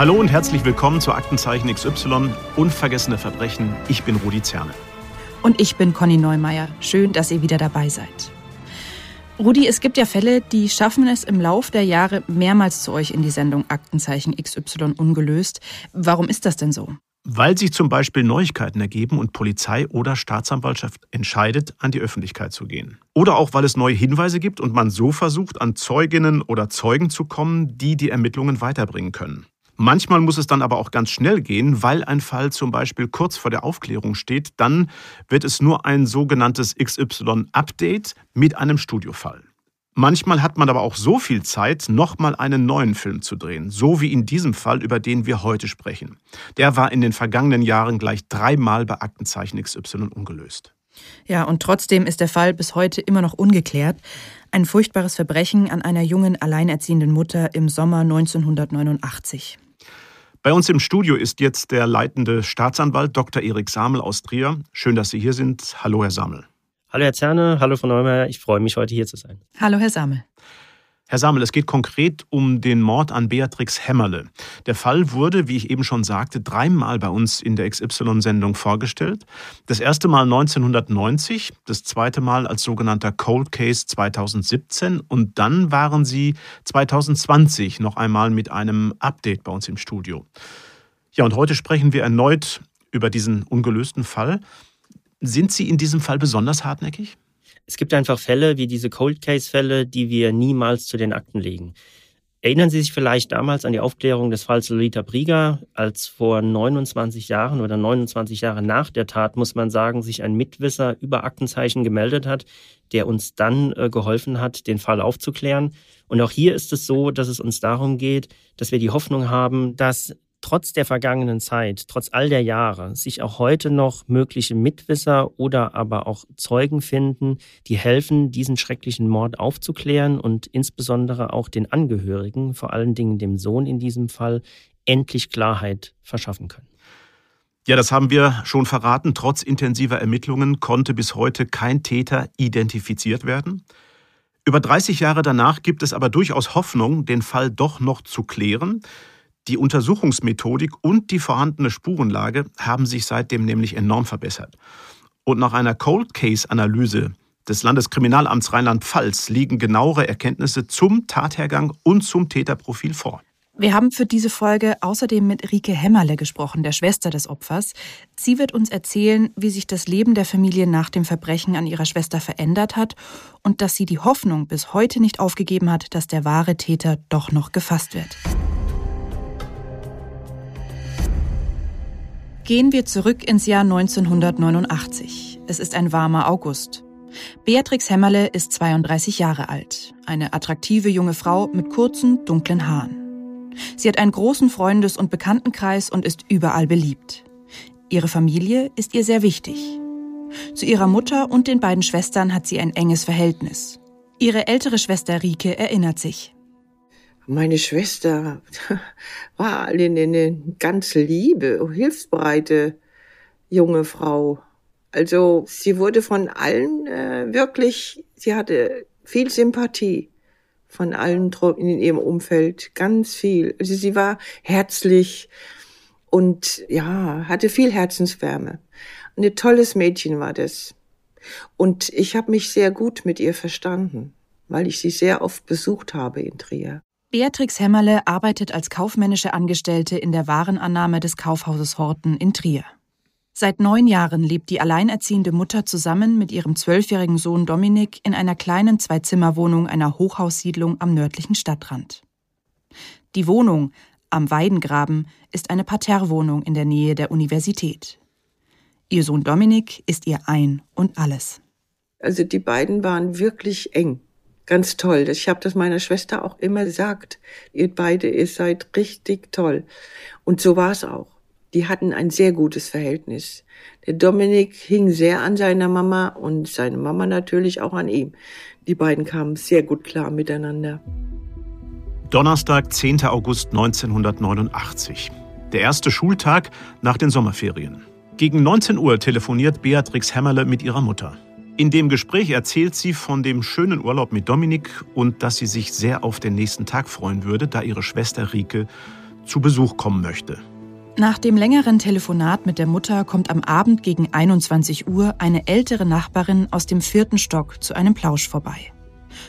Hallo und herzlich willkommen zu Aktenzeichen XY Unvergessene Verbrechen. Ich bin Rudi Zerne. Und ich bin Conny Neumeier. Schön, dass ihr wieder dabei seid. Rudi, es gibt ja Fälle, die schaffen es im Lauf der Jahre mehrmals zu euch in die Sendung Aktenzeichen XY ungelöst. Warum ist das denn so? Weil sich zum Beispiel Neuigkeiten ergeben und Polizei oder Staatsanwaltschaft entscheidet, an die Öffentlichkeit zu gehen. Oder auch, weil es neue Hinweise gibt und man so versucht, an Zeuginnen oder Zeugen zu kommen, die die Ermittlungen weiterbringen können. Manchmal muss es dann aber auch ganz schnell gehen, weil ein Fall zum Beispiel kurz vor der Aufklärung steht. Dann wird es nur ein sogenanntes XY-Update mit einem Studiofall. Manchmal hat man aber auch so viel Zeit, nochmal einen neuen Film zu drehen, so wie in diesem Fall, über den wir heute sprechen. Der war in den vergangenen Jahren gleich dreimal bei Aktenzeichen XY ungelöst. Ja, und trotzdem ist der Fall bis heute immer noch ungeklärt. Ein furchtbares Verbrechen an einer jungen, alleinerziehenden Mutter im Sommer 1989. Bei uns im Studio ist jetzt der leitende Staatsanwalt Dr. Erik Samel aus Trier. Schön, dass Sie hier sind. Hallo, Herr Samel. Hallo, Herr Zerne. Hallo, Frau Neumeier. Ich freue mich, heute hier zu sein. Hallo, Herr Samel. Herr Samel, es geht konkret um den Mord an Beatrix Hämmerle. Der Fall wurde, wie ich eben schon sagte, dreimal bei uns in der XY-Sendung vorgestellt. Das erste Mal 1990, das zweite Mal als sogenannter Cold Case 2017 und dann waren Sie 2020 noch einmal mit einem Update bei uns im Studio. Ja, und heute sprechen wir erneut über diesen ungelösten Fall. Sind Sie in diesem Fall besonders hartnäckig? Es gibt einfach Fälle wie diese Cold Case-Fälle, die wir niemals zu den Akten legen. Erinnern Sie sich vielleicht damals an die Aufklärung des Falls Lolita Brieger, als vor 29 Jahren oder 29 Jahre nach der Tat, muss man sagen, sich ein Mitwisser über Aktenzeichen gemeldet hat, der uns dann äh, geholfen hat, den Fall aufzuklären. Und auch hier ist es so, dass es uns darum geht, dass wir die Hoffnung haben, dass trotz der vergangenen Zeit, trotz all der Jahre, sich auch heute noch mögliche Mitwisser oder aber auch Zeugen finden, die helfen, diesen schrecklichen Mord aufzuklären und insbesondere auch den Angehörigen, vor allen Dingen dem Sohn in diesem Fall, endlich Klarheit verschaffen können. Ja, das haben wir schon verraten. Trotz intensiver Ermittlungen konnte bis heute kein Täter identifiziert werden. Über 30 Jahre danach gibt es aber durchaus Hoffnung, den Fall doch noch zu klären. Die Untersuchungsmethodik und die vorhandene Spurenlage haben sich seitdem nämlich enorm verbessert. Und nach einer Cold Case-Analyse des Landeskriminalamts Rheinland-Pfalz liegen genauere Erkenntnisse zum Tathergang und zum Täterprofil vor. Wir haben für diese Folge außerdem mit Rike Hämmerle gesprochen, der Schwester des Opfers. Sie wird uns erzählen, wie sich das Leben der Familie nach dem Verbrechen an ihrer Schwester verändert hat und dass sie die Hoffnung bis heute nicht aufgegeben hat, dass der wahre Täter doch noch gefasst wird. Gehen wir zurück ins Jahr 1989. Es ist ein warmer August. Beatrix Hämmerle ist 32 Jahre alt, eine attraktive junge Frau mit kurzen, dunklen Haaren. Sie hat einen großen Freundes- und Bekanntenkreis und ist überall beliebt. Ihre Familie ist ihr sehr wichtig. Zu ihrer Mutter und den beiden Schwestern hat sie ein enges Verhältnis. Ihre ältere Schwester Rike erinnert sich. Meine Schwester war eine ganz liebe, hilfsbereite junge Frau. Also sie wurde von allen äh, wirklich, sie hatte viel Sympathie von allen in ihrem Umfeld, ganz viel. Also sie war herzlich und ja, hatte viel Herzenswärme. Ein tolles Mädchen war das. Und ich habe mich sehr gut mit ihr verstanden, weil ich sie sehr oft besucht habe in Trier. Beatrix Hämmerle arbeitet als kaufmännische Angestellte in der Warenannahme des Kaufhauses Horten in Trier. Seit neun Jahren lebt die alleinerziehende Mutter zusammen mit ihrem zwölfjährigen Sohn Dominik in einer kleinen Zwei-Zimmer-Wohnung einer Hochhaussiedlung am nördlichen Stadtrand. Die Wohnung am Weidengraben ist eine Parterrewohnung in der Nähe der Universität. Ihr Sohn Dominik ist ihr ein und alles. Also die beiden waren wirklich eng ganz toll. Ich habe das meiner Schwester auch immer gesagt. Ihr beide, ihr seid richtig toll. Und so war es auch. Die hatten ein sehr gutes Verhältnis. Der Dominik hing sehr an seiner Mama und seine Mama natürlich auch an ihm. Die beiden kamen sehr gut klar miteinander. Donnerstag, 10. August 1989. Der erste Schultag nach den Sommerferien. Gegen 19 Uhr telefoniert Beatrix Hämmerle mit ihrer Mutter. In dem Gespräch erzählt sie von dem schönen Urlaub mit Dominik und dass sie sich sehr auf den nächsten Tag freuen würde, da ihre Schwester Rike zu Besuch kommen möchte. Nach dem längeren Telefonat mit der Mutter kommt am Abend gegen 21 Uhr eine ältere Nachbarin aus dem vierten Stock zu einem Plausch vorbei.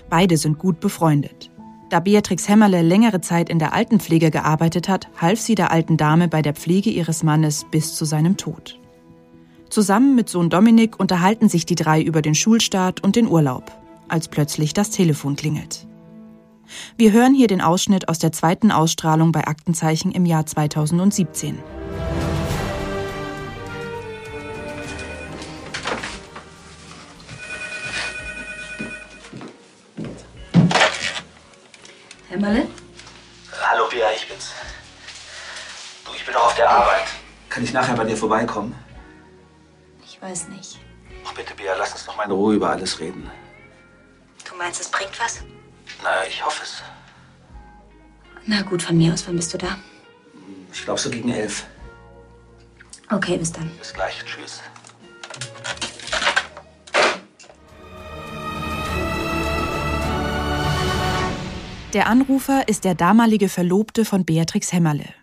Beide sind gut befreundet. Da Beatrix Hämmerle längere Zeit in der Altenpflege gearbeitet hat, half sie der alten Dame bei der Pflege ihres Mannes bis zu seinem Tod. Zusammen mit Sohn Dominik unterhalten sich die drei über den Schulstart und den Urlaub, als plötzlich das Telefon klingelt. Wir hören hier den Ausschnitt aus der zweiten Ausstrahlung bei Aktenzeichen im Jahr 2017. Hämmerle? Hallo Bea, ich bin's. Du, ich bin noch auf der Arbeit. Kann ich nachher bei dir vorbeikommen? Ich weiß nicht. Ach bitte, Bea, lass uns noch mal in Ruhe über alles reden. Du meinst, es bringt was? Na, ich hoffe es. Na gut, von mir aus, wann bist du da? Ich glaube so gegen elf. Okay, bis dann. Bis gleich. Tschüss. Der Anrufer ist der damalige Verlobte von Beatrix Hämmerle.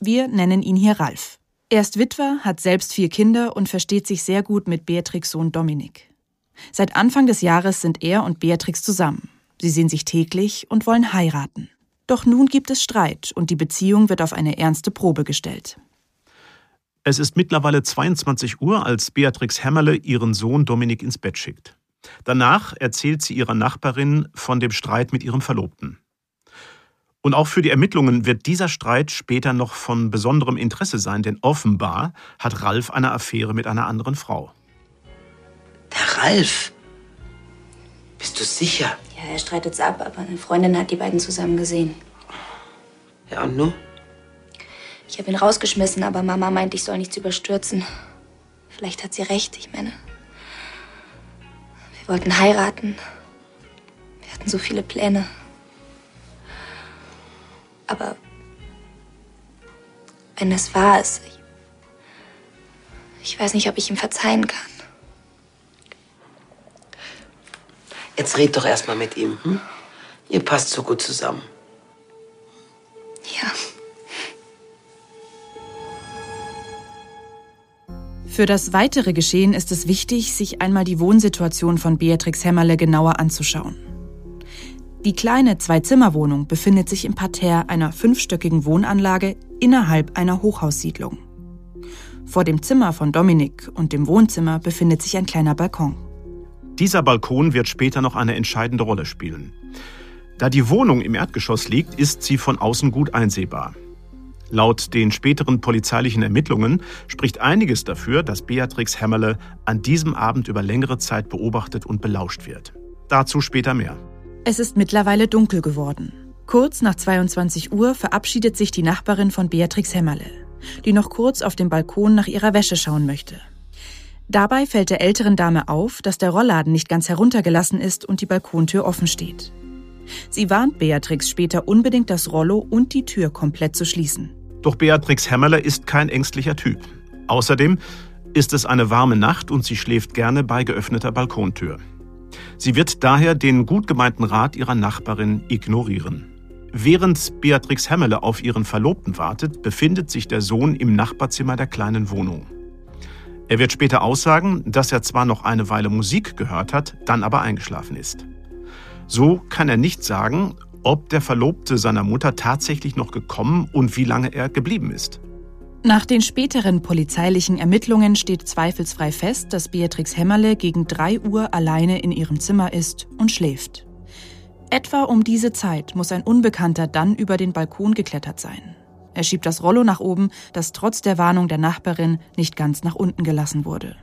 Wir nennen ihn hier Ralf. Er ist Witwer, hat selbst vier Kinder und versteht sich sehr gut mit Beatrix Sohn Dominik. Seit Anfang des Jahres sind er und Beatrix zusammen. Sie sehen sich täglich und wollen heiraten. Doch nun gibt es Streit und die Beziehung wird auf eine ernste Probe gestellt. Es ist mittlerweile 22 Uhr, als Beatrix Hämmerle ihren Sohn Dominik ins Bett schickt. Danach erzählt sie ihrer Nachbarin von dem Streit mit ihrem Verlobten. Und auch für die Ermittlungen wird dieser Streit später noch von besonderem Interesse sein, denn offenbar hat Ralf eine Affäre mit einer anderen Frau. Der Ralf? Bist du sicher? Ja, er streitet es ab, aber eine Freundin hat die beiden zusammen gesehen. Ja, und nun? Ich habe ihn rausgeschmissen, aber Mama meint, ich soll nichts überstürzen. Vielleicht hat sie recht, ich meine. Wir wollten heiraten. Wir hatten so viele Pläne. Aber wenn es wahr ist, ich, ich weiß nicht, ob ich ihm verzeihen kann. Jetzt red doch erst mal mit ihm. Hm? Ihr passt so gut zusammen. Ja. Für das weitere Geschehen ist es wichtig, sich einmal die Wohnsituation von Beatrix Hämmerle genauer anzuschauen. Die kleine Zwei-Zimmer-Wohnung befindet sich im Parterre einer fünfstöckigen Wohnanlage innerhalb einer Hochhaussiedlung. Vor dem Zimmer von Dominik und dem Wohnzimmer befindet sich ein kleiner Balkon. Dieser Balkon wird später noch eine entscheidende Rolle spielen. Da die Wohnung im Erdgeschoss liegt, ist sie von außen gut einsehbar. Laut den späteren polizeilichen Ermittlungen spricht einiges dafür, dass Beatrix Hämmerle an diesem Abend über längere Zeit beobachtet und belauscht wird. Dazu später mehr. Es ist mittlerweile dunkel geworden. Kurz nach 22 Uhr verabschiedet sich die Nachbarin von Beatrix Hämmerle, die noch kurz auf dem Balkon nach ihrer Wäsche schauen möchte. Dabei fällt der älteren Dame auf, dass der Rollladen nicht ganz heruntergelassen ist und die Balkontür offen steht. Sie warnt Beatrix später unbedingt, das Rollo und die Tür komplett zu schließen. Doch Beatrix Hämmerle ist kein ängstlicher Typ. Außerdem ist es eine warme Nacht und sie schläft gerne bei geöffneter Balkontür. Sie wird daher den gut gemeinten Rat ihrer Nachbarin ignorieren. Während Beatrix Hämmerle auf ihren Verlobten wartet, befindet sich der Sohn im Nachbarzimmer der kleinen Wohnung. Er wird später aussagen, dass er zwar noch eine Weile Musik gehört hat, dann aber eingeschlafen ist. So kann er nicht sagen, ob der Verlobte seiner Mutter tatsächlich noch gekommen und wie lange er geblieben ist. Nach den späteren polizeilichen Ermittlungen steht zweifelsfrei fest, dass Beatrix Hämmerle gegen 3 Uhr alleine in ihrem Zimmer ist und schläft. Etwa um diese Zeit muss ein Unbekannter dann über den Balkon geklettert sein. Er schiebt das Rollo nach oben, das trotz der Warnung der Nachbarin nicht ganz nach unten gelassen wurde.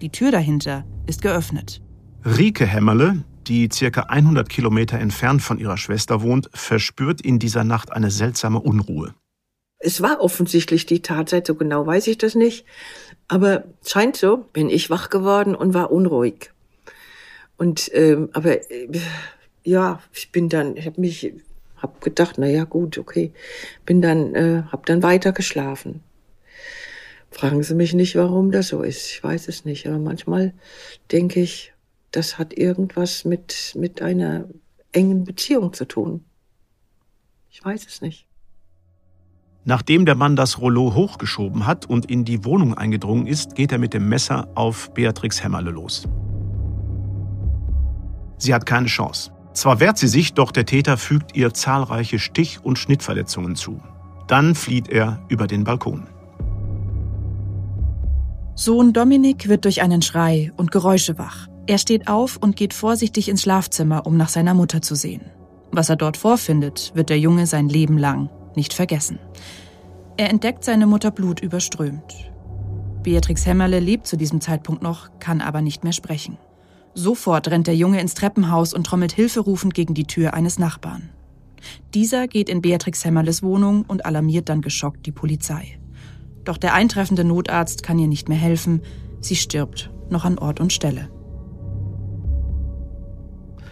Die Tür dahinter ist geöffnet. Rike Hämmerle, die circa 100 Kilometer entfernt von ihrer Schwester wohnt, verspürt in dieser Nacht eine seltsame Unruhe. Es war offensichtlich die Tatzeit, so genau weiß ich das nicht. Aber scheint so, bin ich wach geworden und war unruhig. Und ähm, aber äh, ja, ich bin dann, ich habe mich hab gedacht, na ja, gut, okay. Bin dann, äh, hab dann weiter geschlafen. Fragen Sie mich nicht, warum das so ist. Ich weiß es nicht. Aber manchmal denke ich, das hat irgendwas mit, mit einer engen Beziehung zu tun. Ich weiß es nicht. Nachdem der Mann das Rollo hochgeschoben hat und in die Wohnung eingedrungen ist, geht er mit dem Messer auf Beatrix Hämmerle los. Sie hat keine Chance. Zwar wehrt sie sich, doch der Täter fügt ihr zahlreiche Stich- und Schnittverletzungen zu. Dann flieht er über den Balkon. Sohn Dominik wird durch einen Schrei und Geräusche wach. Er steht auf und geht vorsichtig ins Schlafzimmer, um nach seiner Mutter zu sehen. Was er dort vorfindet, wird der Junge sein Leben lang nicht vergessen. Er entdeckt seine Mutter blutüberströmt. Beatrix Hämmerle lebt zu diesem Zeitpunkt noch, kann aber nicht mehr sprechen. Sofort rennt der Junge ins Treppenhaus und trommelt hilferufend gegen die Tür eines Nachbarn. Dieser geht in Beatrix Hämmerles Wohnung und alarmiert dann geschockt die Polizei. Doch der eintreffende Notarzt kann ihr nicht mehr helfen. Sie stirbt noch an Ort und Stelle.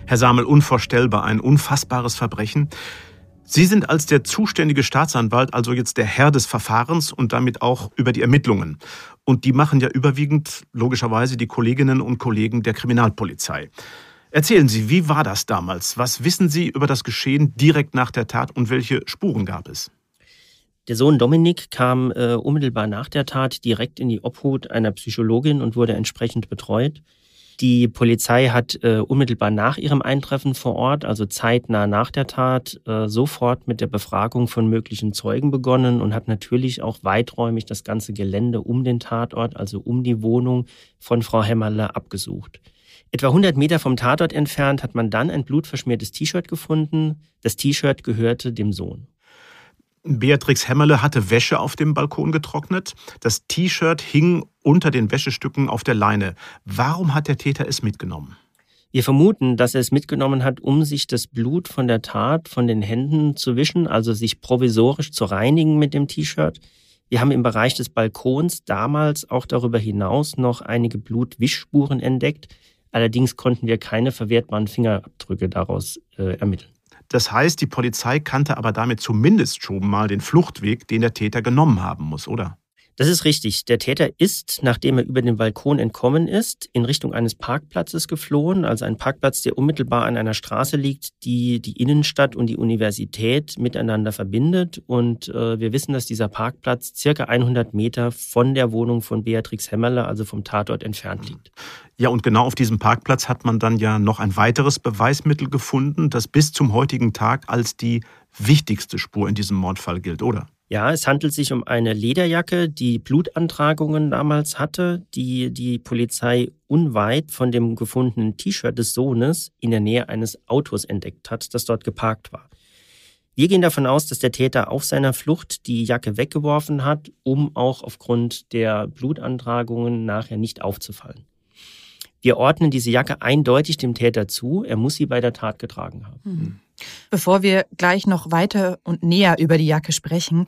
Herr Samel, unvorstellbar, ein unfassbares Verbrechen. Sie sind als der zuständige Staatsanwalt also jetzt der Herr des Verfahrens und damit auch über die Ermittlungen. Und die machen ja überwiegend logischerweise die Kolleginnen und Kollegen der Kriminalpolizei. Erzählen Sie, wie war das damals? Was wissen Sie über das Geschehen direkt nach der Tat und welche Spuren gab es? Der Sohn Dominik kam äh, unmittelbar nach der Tat direkt in die Obhut einer Psychologin und wurde entsprechend betreut. Die Polizei hat äh, unmittelbar nach ihrem Eintreffen vor Ort, also zeitnah nach der Tat, äh, sofort mit der Befragung von möglichen Zeugen begonnen und hat natürlich auch weiträumig das ganze Gelände um den Tatort, also um die Wohnung von Frau Hämmerle, abgesucht. Etwa 100 Meter vom Tatort entfernt hat man dann ein blutverschmiertes T-Shirt gefunden. Das T-Shirt gehörte dem Sohn. Beatrix Hämmerle hatte Wäsche auf dem Balkon getrocknet. Das T-Shirt hing unter den Wäschestücken auf der Leine. Warum hat der Täter es mitgenommen? Wir vermuten, dass er es mitgenommen hat, um sich das Blut von der Tat von den Händen zu wischen, also sich provisorisch zu reinigen mit dem T-Shirt. Wir haben im Bereich des Balkons damals auch darüber hinaus noch einige Blutwischspuren entdeckt. Allerdings konnten wir keine verwertbaren Fingerabdrücke daraus äh, ermitteln. Das heißt, die Polizei kannte aber damit zumindest schon mal den Fluchtweg, den der Täter genommen haben muss, oder? Das ist richtig. Der Täter ist, nachdem er über den Balkon entkommen ist, in Richtung eines Parkplatzes geflohen, also ein Parkplatz, der unmittelbar an einer Straße liegt, die die Innenstadt und die Universität miteinander verbindet. Und äh, wir wissen, dass dieser Parkplatz circa 100 Meter von der Wohnung von Beatrix Hämmerle, also vom Tatort entfernt liegt. Ja, und genau auf diesem Parkplatz hat man dann ja noch ein weiteres Beweismittel gefunden, das bis zum heutigen Tag als die wichtigste Spur in diesem Mordfall gilt, oder? Ja, es handelt sich um eine Lederjacke, die Blutantragungen damals hatte, die die Polizei unweit von dem gefundenen T-Shirt des Sohnes in der Nähe eines Autos entdeckt hat, das dort geparkt war. Wir gehen davon aus, dass der Täter auf seiner Flucht die Jacke weggeworfen hat, um auch aufgrund der Blutantragungen nachher nicht aufzufallen. Wir ordnen diese Jacke eindeutig dem Täter zu. Er muss sie bei der Tat getragen haben. Mhm. Bevor wir gleich noch weiter und näher über die Jacke sprechen,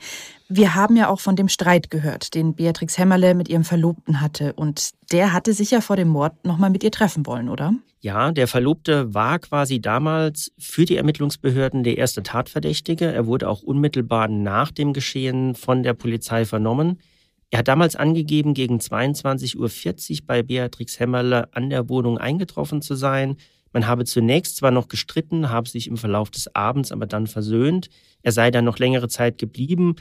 wir haben ja auch von dem Streit gehört, den Beatrix Hämmerle mit ihrem Verlobten hatte. Und der hatte sich ja vor dem Mord nochmal mit ihr treffen wollen, oder? Ja, der Verlobte war quasi damals für die Ermittlungsbehörden der erste Tatverdächtige. Er wurde auch unmittelbar nach dem Geschehen von der Polizei vernommen. Er hat damals angegeben, gegen 22.40 Uhr bei Beatrix Hämmerle an der Wohnung eingetroffen zu sein. Man habe zunächst zwar noch gestritten, habe sich im Verlauf des Abends aber dann versöhnt. Er sei dann noch längere Zeit geblieben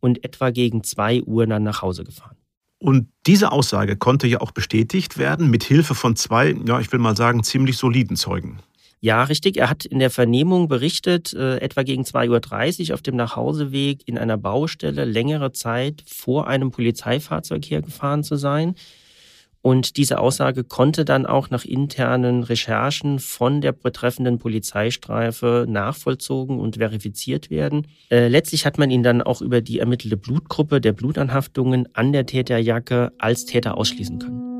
und etwa gegen zwei Uhr dann nach Hause gefahren. Und diese Aussage konnte ja auch bestätigt werden mit Hilfe von zwei, ja, ich will mal sagen, ziemlich soliden Zeugen. Ja, richtig. Er hat in der Vernehmung berichtet, äh, etwa gegen 2.30 Uhr auf dem Nachhauseweg in einer Baustelle längere Zeit vor einem Polizeifahrzeug hergefahren zu sein. Und diese Aussage konnte dann auch nach internen Recherchen von der betreffenden Polizeistreife nachvollzogen und verifiziert werden. Äh, letztlich hat man ihn dann auch über die ermittelte Blutgruppe der Blutanhaftungen an der Täterjacke als Täter ausschließen können.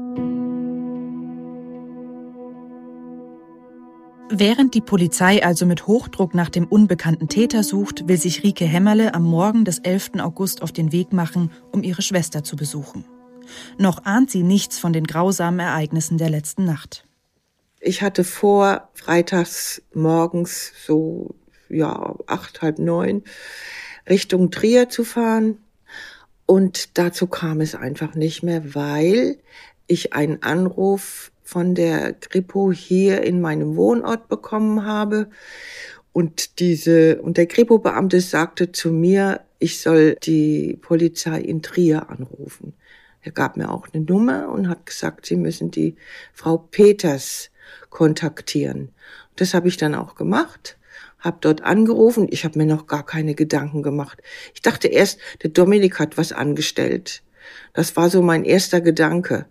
Während die Polizei also mit Hochdruck nach dem unbekannten Täter sucht, will sich Rike Hämmerle am Morgen des 11. August auf den Weg machen, um ihre Schwester zu besuchen. Noch ahnt sie nichts von den grausamen Ereignissen der letzten Nacht. Ich hatte vor, freitags morgens so, ja, acht, halb neun, Richtung Trier zu fahren. Und dazu kam es einfach nicht mehr, weil ich einen Anruf von der Kripo hier in meinem Wohnort bekommen habe. Und diese, und der Kripo-Beamte sagte zu mir, ich soll die Polizei in Trier anrufen. Er gab mir auch eine Nummer und hat gesagt, Sie müssen die Frau Peters kontaktieren. Das habe ich dann auch gemacht, habe dort angerufen. Ich habe mir noch gar keine Gedanken gemacht. Ich dachte erst, der Dominik hat was angestellt. Das war so mein erster Gedanke.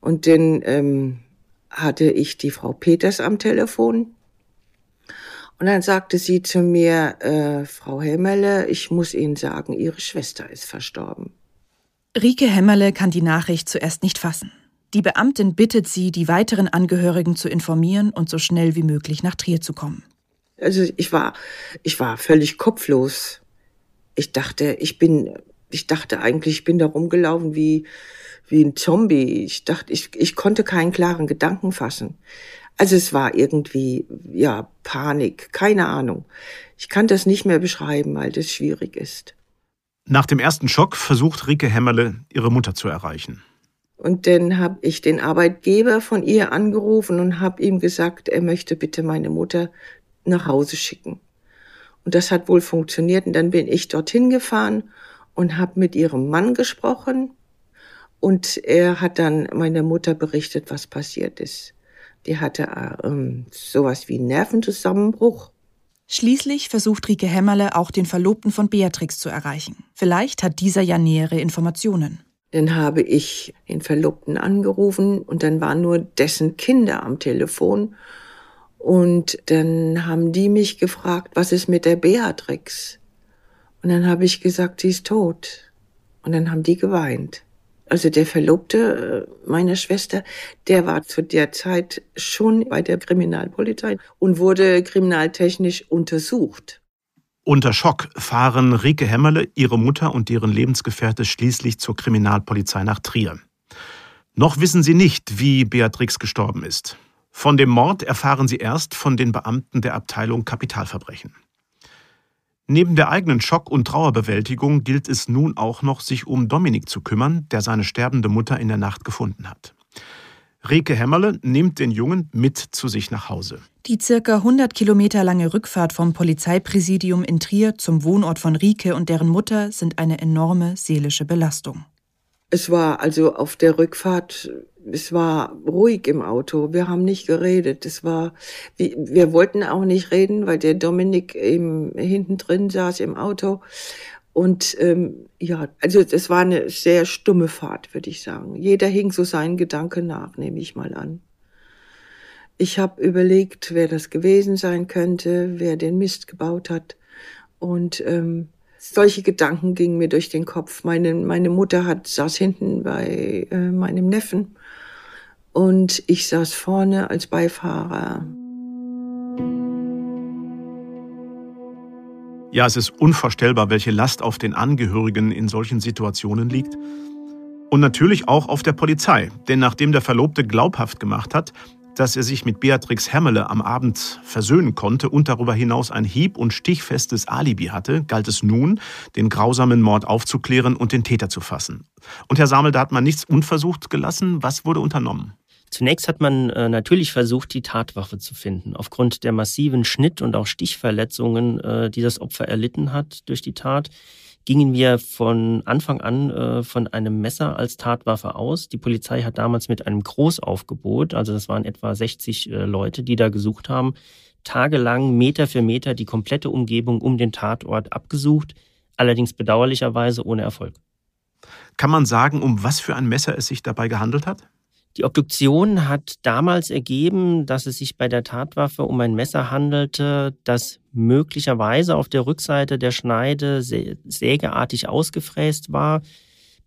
Und dann ähm, hatte ich die Frau Peters am Telefon. Und dann sagte sie zu mir, äh, Frau Hemmerle, ich muss Ihnen sagen, Ihre Schwester ist verstorben. Rike Hemmerle kann die Nachricht zuerst nicht fassen. Die Beamtin bittet sie, die weiteren Angehörigen zu informieren und so schnell wie möglich nach Trier zu kommen. Also ich war, ich war völlig kopflos. Ich dachte, ich bin, ich dachte eigentlich, ich bin da rumgelaufen wie, wie ein Zombie. Ich dachte, ich, ich konnte keinen klaren Gedanken fassen. Also es war irgendwie, ja, Panik, keine Ahnung. Ich kann das nicht mehr beschreiben, weil das schwierig ist. Nach dem ersten Schock versucht Rike Hämmerle, ihre Mutter zu erreichen. Und dann habe ich den Arbeitgeber von ihr angerufen und habe ihm gesagt, er möchte bitte meine Mutter nach Hause schicken. Und das hat wohl funktioniert. Und dann bin ich dorthin gefahren und habe mit ihrem Mann gesprochen. Und er hat dann meiner Mutter berichtet, was passiert ist. Die hatte ähm, sowas wie Nervenzusammenbruch. Schließlich versucht Rike Hämmerle auch den Verlobten von Beatrix zu erreichen. Vielleicht hat dieser ja nähere Informationen. Dann habe ich den Verlobten angerufen und dann waren nur dessen Kinder am Telefon. Und dann haben die mich gefragt, was ist mit der Beatrix? Und dann habe ich gesagt, sie ist tot. Und dann haben die geweint. Also der Verlobte äh, meiner Schwester, der war zu der Zeit schon bei der Kriminalpolizei und wurde kriminaltechnisch untersucht. Unter Schock fahren Rike Hämmerle, ihre Mutter und deren Lebensgefährte schließlich zur Kriminalpolizei nach Trier. Noch wissen sie nicht, wie Beatrix gestorben ist. Von dem Mord erfahren sie erst von den Beamten der Abteilung Kapitalverbrechen. Neben der eigenen Schock- und Trauerbewältigung gilt es nun auch noch, sich um Dominik zu kümmern, der seine sterbende Mutter in der Nacht gefunden hat. Reke Hämmerle nimmt den Jungen mit zu sich nach Hause. Die circa 100 Kilometer lange Rückfahrt vom Polizeipräsidium in Trier zum Wohnort von Rike und deren Mutter sind eine enorme seelische Belastung. Es war also auf der Rückfahrt es war ruhig im Auto. Wir haben nicht geredet. Es war, wir wollten auch nicht reden, weil der Dominik eben hinten drin saß im Auto. Und ähm, ja, also das war eine sehr stumme Fahrt, würde ich sagen. Jeder hing so seinen Gedanken nach, nehme ich mal an. Ich habe überlegt, wer das gewesen sein könnte, wer den Mist gebaut hat. Und ähm, solche Gedanken gingen mir durch den Kopf. Meine, meine Mutter hat, saß hinten bei äh, meinem Neffen und ich saß vorne als Beifahrer. Ja, es ist unvorstellbar, welche Last auf den Angehörigen in solchen Situationen liegt. Und natürlich auch auf der Polizei, denn nachdem der Verlobte glaubhaft gemacht hat, dass er sich mit Beatrix Hämmerle am Abend versöhnen konnte und darüber hinaus ein hieb- und stichfestes Alibi hatte, galt es nun, den grausamen Mord aufzuklären und den Täter zu fassen. Und Herr Samel, da hat man nichts unversucht gelassen. Was wurde unternommen? Zunächst hat man äh, natürlich versucht, die Tatwaffe zu finden. Aufgrund der massiven Schnitt- und auch Stichverletzungen, äh, die das Opfer erlitten hat durch die Tat, gingen wir von Anfang an äh, von einem Messer als Tatwaffe aus. Die Polizei hat damals mit einem Großaufgebot, also das waren etwa 60 äh, Leute, die da gesucht haben, tagelang Meter für Meter die komplette Umgebung um den Tatort abgesucht, allerdings bedauerlicherweise ohne Erfolg. Kann man sagen, um was für ein Messer es sich dabei gehandelt hat? Die Obduktion hat damals ergeben, dass es sich bei der Tatwaffe um ein Messer handelte, das möglicherweise auf der Rückseite der Schneide sägeartig ausgefräst war.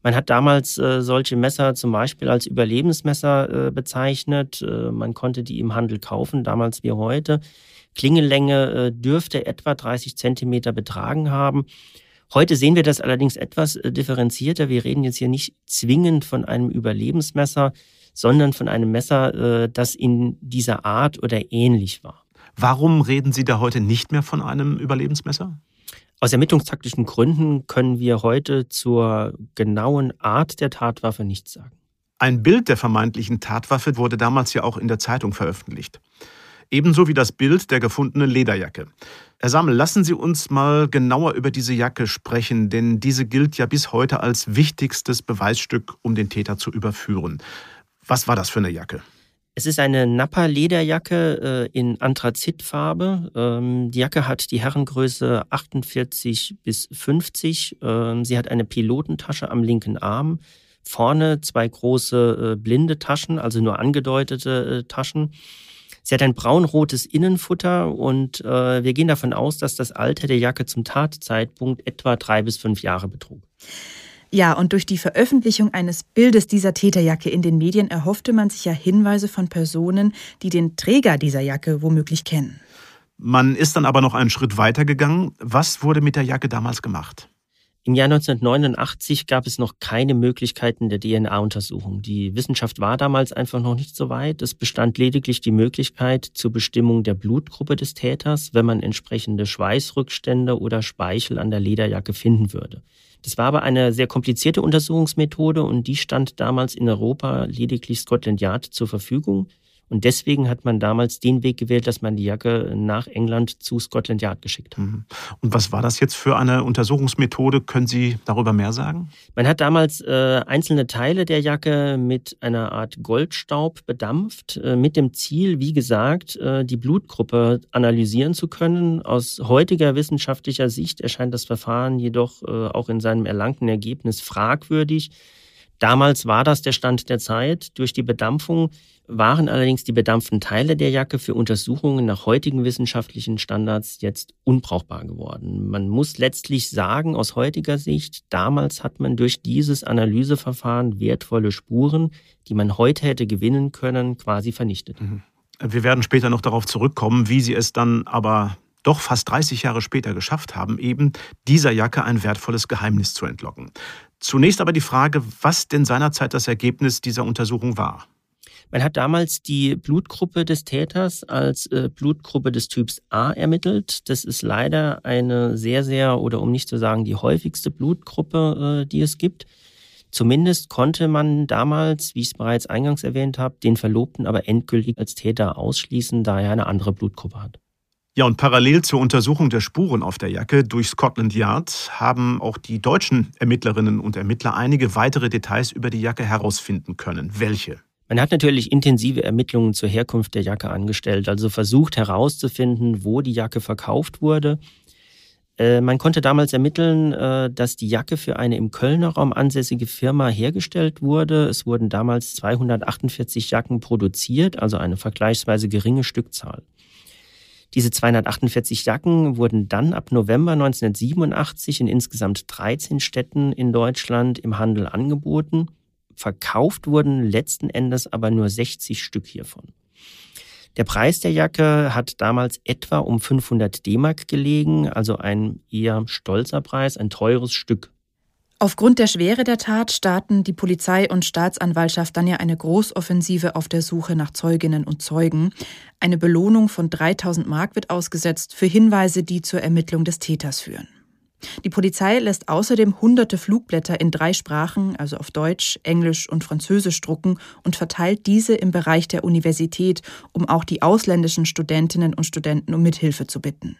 Man hat damals äh, solche Messer zum Beispiel als Überlebensmesser äh, bezeichnet. Äh, man konnte die im Handel kaufen, damals wie heute. Klingellänge äh, dürfte etwa 30 Zentimeter betragen haben. Heute sehen wir das allerdings etwas äh, differenzierter. Wir reden jetzt hier nicht zwingend von einem Überlebensmesser, sondern von einem Messer, äh, das in dieser Art oder ähnlich war. Warum reden Sie da heute nicht mehr von einem Überlebensmesser? Aus ermittlungstaktischen Gründen können wir heute zur genauen Art der Tatwaffe nichts sagen. Ein Bild der vermeintlichen Tatwaffe wurde damals ja auch in der Zeitung veröffentlicht. Ebenso wie das Bild der gefundenen Lederjacke. Herr Sammel, lassen Sie uns mal genauer über diese Jacke sprechen, denn diese gilt ja bis heute als wichtigstes Beweisstück, um den Täter zu überführen. Was war das für eine Jacke? Es ist eine Nappa-Lederjacke äh, in Anthrazitfarbe. Ähm, die Jacke hat die Herrengröße 48 bis 50. Ähm, sie hat eine Pilotentasche am linken Arm. Vorne zwei große äh, blinde Taschen, also nur angedeutete äh, Taschen. Sie hat ein braunrotes Innenfutter und äh, wir gehen davon aus, dass das Alter der Jacke zum Tatzeitpunkt etwa drei bis fünf Jahre betrug. Ja, und durch die Veröffentlichung eines Bildes dieser Täterjacke in den Medien erhoffte man sich ja Hinweise von Personen, die den Träger dieser Jacke womöglich kennen. Man ist dann aber noch einen Schritt weiter gegangen. Was wurde mit der Jacke damals gemacht? Im Jahr 1989 gab es noch keine Möglichkeiten der DNA-Untersuchung. Die Wissenschaft war damals einfach noch nicht so weit. Es bestand lediglich die Möglichkeit zur Bestimmung der Blutgruppe des Täters, wenn man entsprechende Schweißrückstände oder Speichel an der Lederjacke finden würde. Das war aber eine sehr komplizierte Untersuchungsmethode und die stand damals in Europa lediglich Scotland Yard zur Verfügung. Und deswegen hat man damals den Weg gewählt, dass man die Jacke nach England zu Scotland Yard geschickt hat. Mhm. Und was war das jetzt für eine Untersuchungsmethode? Können Sie darüber mehr sagen? Man hat damals äh, einzelne Teile der Jacke mit einer Art Goldstaub bedampft, äh, mit dem Ziel, wie gesagt, äh, die Blutgruppe analysieren zu können. Aus heutiger wissenschaftlicher Sicht erscheint das Verfahren jedoch äh, auch in seinem erlangten Ergebnis fragwürdig. Damals war das der Stand der Zeit. Durch die Bedampfung waren allerdings die bedampften Teile der Jacke für Untersuchungen nach heutigen wissenschaftlichen Standards jetzt unbrauchbar geworden. Man muss letztlich sagen, aus heutiger Sicht, damals hat man durch dieses Analyseverfahren wertvolle Spuren, die man heute hätte gewinnen können, quasi vernichtet. Mhm. Wir werden später noch darauf zurückkommen, wie Sie es dann aber doch fast 30 Jahre später geschafft haben, eben dieser Jacke ein wertvolles Geheimnis zu entlocken. Zunächst aber die Frage, was denn seinerzeit das Ergebnis dieser Untersuchung war. Man hat damals die Blutgruppe des Täters als äh, Blutgruppe des Typs A ermittelt. Das ist leider eine sehr, sehr, oder um nicht zu sagen, die häufigste Blutgruppe, äh, die es gibt. Zumindest konnte man damals, wie ich es bereits eingangs erwähnt habe, den Verlobten aber endgültig als Täter ausschließen, da er eine andere Blutgruppe hat. Ja, und parallel zur Untersuchung der Spuren auf der Jacke durch Scotland Yard haben auch die deutschen Ermittlerinnen und Ermittler einige weitere Details über die Jacke herausfinden können. Welche? Man hat natürlich intensive Ermittlungen zur Herkunft der Jacke angestellt, also versucht herauszufinden, wo die Jacke verkauft wurde. Äh, man konnte damals ermitteln, äh, dass die Jacke für eine im Kölner Raum ansässige Firma hergestellt wurde. Es wurden damals 248 Jacken produziert, also eine vergleichsweise geringe Stückzahl. Diese 248 Jacken wurden dann ab November 1987 in insgesamt 13 Städten in Deutschland im Handel angeboten. Verkauft wurden letzten Endes aber nur 60 Stück hiervon. Der Preis der Jacke hat damals etwa um 500 D-Mark gelegen, also ein eher stolzer Preis, ein teures Stück. Aufgrund der Schwere der Tat starten die Polizei und Staatsanwaltschaft dann ja eine Großoffensive auf der Suche nach Zeuginnen und Zeugen. Eine Belohnung von 3000 Mark wird ausgesetzt für Hinweise, die zur Ermittlung des Täters führen. Die Polizei lässt außerdem hunderte Flugblätter in drei Sprachen, also auf Deutsch, Englisch und Französisch drucken und verteilt diese im Bereich der Universität, um auch die ausländischen Studentinnen und Studenten um Mithilfe zu bitten.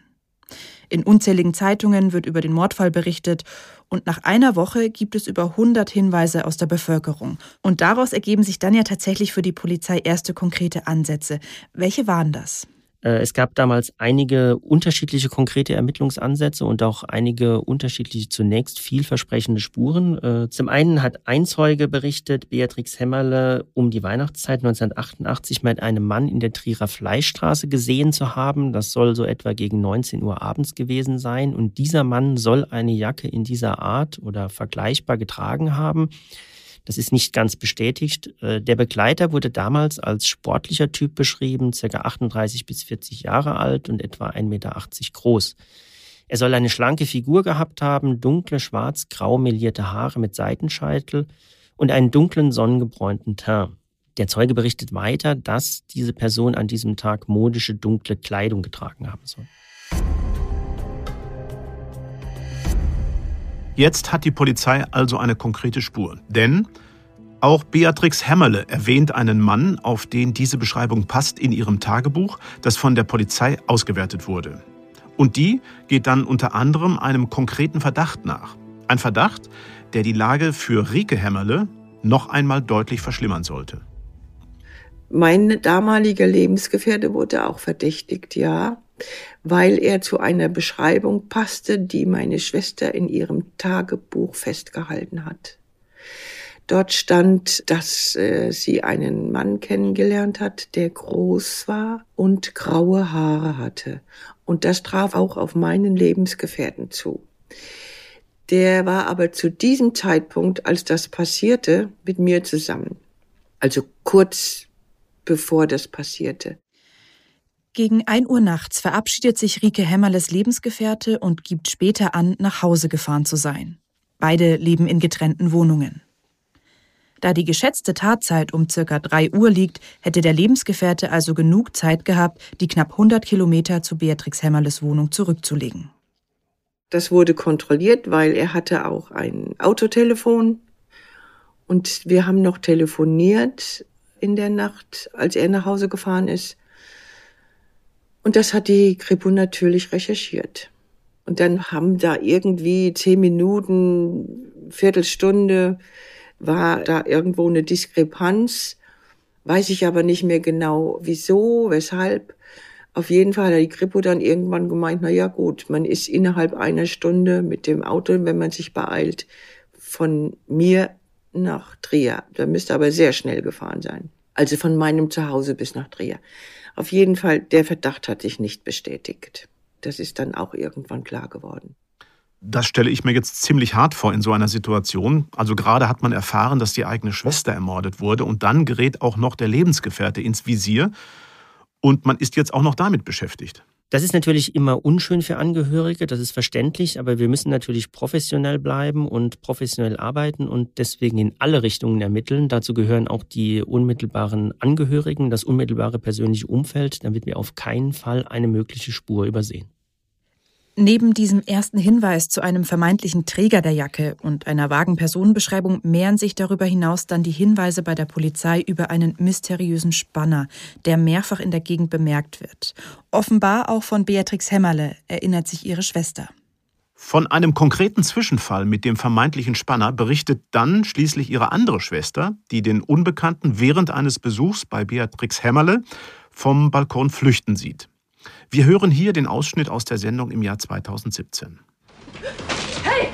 In unzähligen Zeitungen wird über den Mordfall berichtet und nach einer Woche gibt es über 100 Hinweise aus der Bevölkerung. Und daraus ergeben sich dann ja tatsächlich für die Polizei erste konkrete Ansätze. Welche waren das? Äh, es gab damals einige unterschiedliche konkrete Ermittlungsansätze und auch einige unterschiedliche zunächst vielversprechende Spuren. Äh, zum einen hat ein Zeuge berichtet, Beatrix Hämmerle um die Weihnachtszeit 1988 mit einem Mann in der Trierer Fleischstraße gesehen zu haben. Das soll so etwa gegen 19 Uhr abends gewesen sein. Und dieser Mann soll eine Jacke in dieser Art oder vergleichbar getragen haben. Das ist nicht ganz bestätigt. Äh, der Begleiter wurde damals als sportlicher Typ beschrieben, circa 38 bis 40 Jahre alt und etwa 1,80 Meter groß. Er soll eine schlanke Figur gehabt haben, dunkle, schwarz-grau melierte Haare mit Seitenscheitel und einen dunklen, sonnengebräunten Teint. Der Zeuge berichtet weiter, dass diese Person an diesem Tag modische, dunkle Kleidung getragen haben soll. Jetzt hat die Polizei also eine konkrete Spur. Denn Auch Beatrix Hämmerle erwähnt einen Mann, auf den diese Beschreibung passt, in ihrem Tagebuch, das von der Polizei ausgewertet wurde. Und die geht dann unter anderem einem konkreten Verdacht nach. Ein Verdacht, der die Lage für Rike Hämmerle noch einmal deutlich verschlimmern sollte. Mein damaliger Lebensgefährte wurde auch verdächtigt, ja, weil er zu einer Beschreibung passte, die meine Schwester in ihrem Tagebuch festgehalten hat. Dort stand, dass äh, sie einen Mann kennengelernt hat, der groß war und graue Haare hatte. Und das traf auch auf meinen Lebensgefährten zu. Der war aber zu diesem Zeitpunkt, als das passierte, mit mir zusammen. Also kurz bevor das passierte. Gegen ein Uhr nachts verabschiedet sich Rike Hämmerles Lebensgefährte und gibt später an, nach Hause gefahren zu sein. Beide leben in getrennten Wohnungen. Da die geschätzte Tatzeit um circa drei Uhr liegt, hätte der Lebensgefährte also genug Zeit gehabt, die knapp 100 Kilometer zu Beatrix Hämmerles Wohnung zurückzulegen. Das wurde kontrolliert, weil er hatte auch ein Autotelefon und wir haben noch telefoniert in der Nacht, als er nach Hause gefahren ist. Und das hat die Kripo natürlich recherchiert. Und dann haben da irgendwie zehn Minuten, Viertelstunde war da irgendwo eine Diskrepanz. Weiß ich aber nicht mehr genau, wieso, weshalb. Auf jeden Fall hat die Kripo dann irgendwann gemeint, na ja gut, man ist innerhalb einer Stunde mit dem Auto, wenn man sich beeilt, von mir nach Trier. Da müsste aber sehr schnell gefahren sein. Also von meinem Zuhause bis nach Trier. Auf jeden Fall, der Verdacht hat sich nicht bestätigt. Das ist dann auch irgendwann klar geworden. Das stelle ich mir jetzt ziemlich hart vor in so einer Situation. Also gerade hat man erfahren, dass die eigene Schwester ermordet wurde und dann gerät auch noch der Lebensgefährte ins Visier und man ist jetzt auch noch damit beschäftigt. Das ist natürlich immer unschön für Angehörige, das ist verständlich, aber wir müssen natürlich professionell bleiben und professionell arbeiten und deswegen in alle Richtungen ermitteln. Dazu gehören auch die unmittelbaren Angehörigen, das unmittelbare persönliche Umfeld, damit wir auf keinen Fall eine mögliche Spur übersehen. Neben diesem ersten Hinweis zu einem vermeintlichen Träger der Jacke und einer vagen Personenbeschreibung mehren sich darüber hinaus dann die Hinweise bei der Polizei über einen mysteriösen Spanner, der mehrfach in der Gegend bemerkt wird. Offenbar auch von Beatrix Hämmerle, erinnert sich ihre Schwester. Von einem konkreten Zwischenfall mit dem vermeintlichen Spanner berichtet dann schließlich ihre andere Schwester, die den Unbekannten während eines Besuchs bei Beatrix Hämmerle vom Balkon flüchten sieht. Wir hören hier den Ausschnitt aus der Sendung im Jahr 2017. Hey,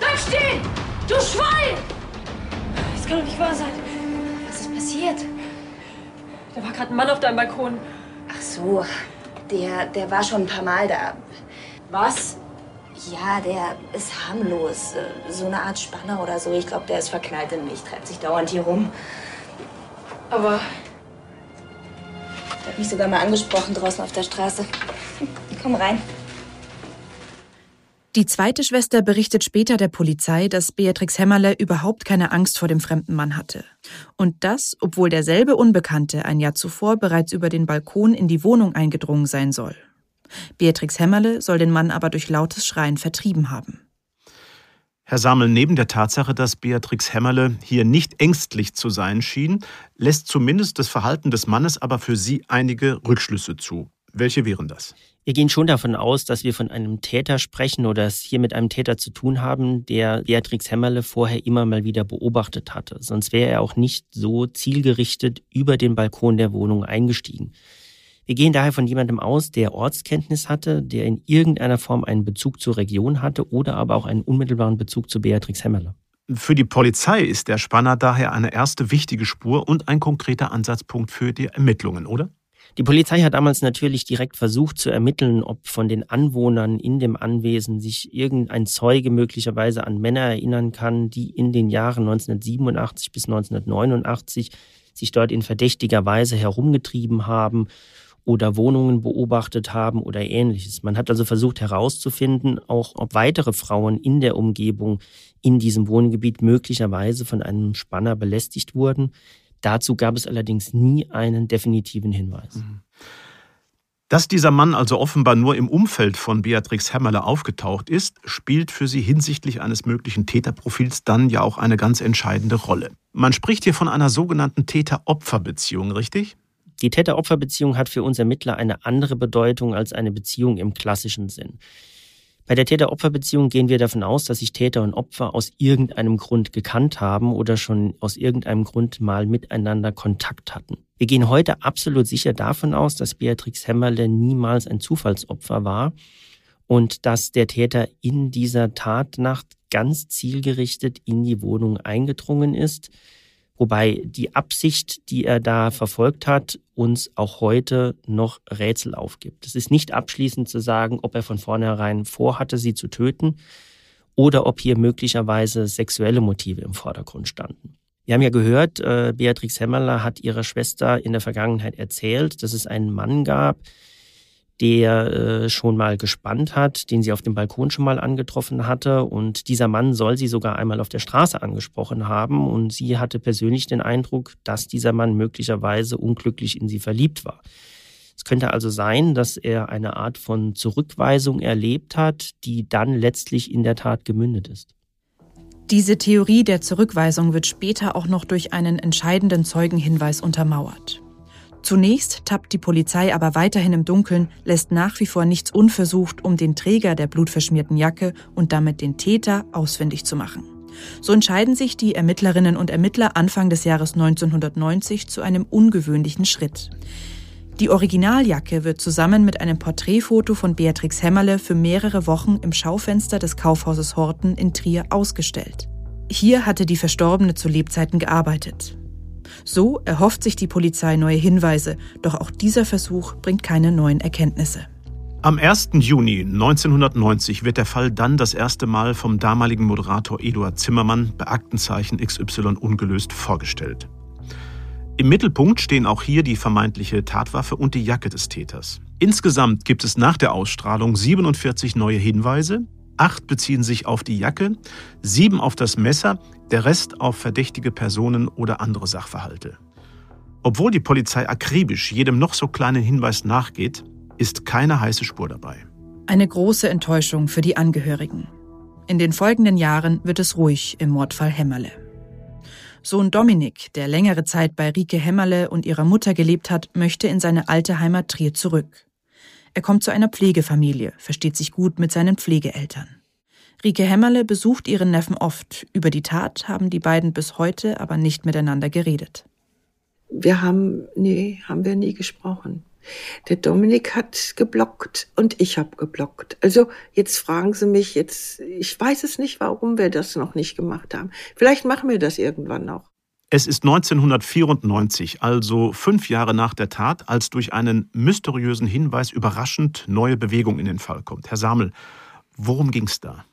bleib stehen! Du Schwein! Das kann doch nicht wahr sein. Was ist passiert? Da war gerade ein Mann auf deinem Balkon. Ach so, der, der war schon ein paar Mal da. Was? Ja, der ist harmlos. So eine Art Spanner oder so. Ich glaube, der ist verknallt in mich, treibt sich dauernd hier rum. Aber hat mich sogar mal angesprochen draußen auf der Straße. Komm rein. Die zweite Schwester berichtet später der Polizei, dass Beatrix Hämmerle überhaupt keine Angst vor dem fremden Mann hatte. Und das, obwohl derselbe Unbekannte ein Jahr zuvor bereits über den Balkon in die Wohnung eingedrungen sein soll. Beatrix Hämmerle soll den Mann aber durch lautes Schreien vertrieben haben. Herr Sammel, neben der Tatsache, dass Beatrix Hämmerle hier nicht ängstlich zu sein schien, lässt zumindest das Verhalten des Mannes aber für Sie einige Rückschlüsse zu. Welche wären das? Wir gehen schon davon aus, dass wir von einem Täter sprechen oder es hier mit einem Täter zu tun haben, der Beatrix Hämmerle vorher immer mal wieder beobachtet hatte. Sonst wäre er auch nicht so zielgerichtet über den Balkon der Wohnung eingestiegen. Wir gehen daher von jemandem aus, der Ortskenntnis hatte, der in irgendeiner Form einen Bezug zur Region hatte oder aber auch einen unmittelbaren Bezug zu Beatrix Hämmerle. Für die Polizei ist der Spanner daher eine erste wichtige Spur und ein konkreter Ansatzpunkt für die Ermittlungen, oder? Die Polizei hat damals natürlich direkt versucht zu ermitteln, ob von den Anwohnern in dem Anwesen sich irgendein Zeuge möglicherweise an Männer erinnern kann, die in den Jahren 1987 bis 1989 sich dort in verdächtiger Weise herumgetrieben haben oder Wohnungen beobachtet haben oder ähnliches. Man hat also versucht herauszufinden, auch ob weitere Frauen in der Umgebung in diesem Wohngebiet möglicherweise von einem Spanner belästigt wurden. Dazu gab es allerdings nie einen definitiven Hinweis. Mhm. Dass dieser Mann also offenbar nur im Umfeld von Beatrix Hämmerle aufgetaucht ist, spielt für sie hinsichtlich eines möglichen Täterprofils dann ja auch eine ganz entscheidende Rolle. Man spricht hier von einer sogenannten Täter-Opfer-Beziehung, richtig? Die Täter-Opfer-Beziehung hat für uns Ermittler eine andere Bedeutung als eine Beziehung im klassischen Sinn. Bei der Täter-Opfer-Beziehung gehen wir davon aus, dass sich Täter und Opfer aus irgendeinem Grund gekannt haben oder schon aus irgendeinem Grund mal miteinander Kontakt hatten. Wir gehen heute absolut sicher davon aus, dass Beatrix Hämmerle niemals ein Zufallsopfer war und dass der Täter in dieser Tatnacht ganz zielgerichtet in die Wohnung eingedrungen ist, Wobei die Absicht, die er da verfolgt hat, uns auch heute noch Rätsel aufgibt. Es ist nicht abschließend zu sagen, ob er von vornherein vorhatte, sie zu töten oder ob hier möglicherweise sexuelle Motive im Vordergrund standen. Wir haben ja gehört, äh, Beatrix Hämmerler hat ihrer Schwester in der Vergangenheit erzählt, dass es einen Mann gab, der äh, schon mal gespannt hat, den sie auf dem Balkon schon mal angetroffen hatte. Und dieser Mann soll sie sogar einmal auf der Straße angesprochen haben. Und sie hatte persönlich den Eindruck, dass dieser Mann möglicherweise unglücklich in sie verliebt war. Es könnte also sein, dass er eine Art von Zurückweisung erlebt hat, die dann letztlich in der Tat gemündet ist. Diese Theorie der Zurückweisung wird später auch noch durch einen entscheidenden Zeugenhinweis untermauert. Zunächst tappt die Polizei aber weiterhin im Dunkeln, lässt nach wie vor nichts unversucht, um den Träger der blutverschmierten Jacke und damit den Täter ausfindig zu machen. So entscheiden sich die Ermittlerinnen und Ermittler Anfang des Jahres 1990 zu einem ungewöhnlichen Schritt. Die Originaljacke wird zusammen mit einem Porträtfoto von Beatrix Hämmerle für mehrere Wochen im Schaufenster des Kaufhauses Horten in Trier ausgestellt. Hier hatte die Verstorbene zu Lebzeiten gearbeitet. So erhofft sich die Polizei neue Hinweise, doch auch dieser Versuch bringt keine neuen Erkenntnisse. Am 1. Juni 1990 wird der Fall dann das erste Mal vom damaligen Moderator Eduard Zimmermann bei Aktenzeichen XY ungelöst vorgestellt. Im Mittelpunkt stehen auch hier die vermeintliche Tatwaffe und die Jacke des Täters. Insgesamt gibt es nach der Ausstrahlung 47 neue Hinweise, acht beziehen sich auf die Jacke, sieben auf das Messer, der Rest auf verdächtige Personen oder andere Sachverhalte. Obwohl die Polizei akribisch jedem noch so kleinen Hinweis nachgeht, ist keine heiße Spur dabei. Eine große Enttäuschung für die Angehörigen. In den folgenden Jahren wird es ruhig im Mordfall Hämmerle. Sohn Dominik, der längere Zeit bei Rike Hämmerle und ihrer Mutter gelebt hat, möchte in seine alte Heimat Trier zurück. Er kommt zu einer Pflegefamilie, versteht sich gut mit seinen Pflegeeltern. Rike Hämmerle besucht ihren Neffen oft. Über die Tat haben die beiden bis heute aber nicht miteinander geredet. Wir haben, nee, haben wir nie gesprochen. Der Dominik hat geblockt und ich habe geblockt. Also jetzt fragen Sie mich jetzt, ich weiß es nicht, warum wir das noch nicht gemacht haben. Vielleicht machen wir das irgendwann noch. Es ist 1994, also fünf Jahre nach der Tat, als durch einen mysteriösen Hinweis überraschend neue Bewegung in den Fall kommt. Herr Samel, worum ging es da?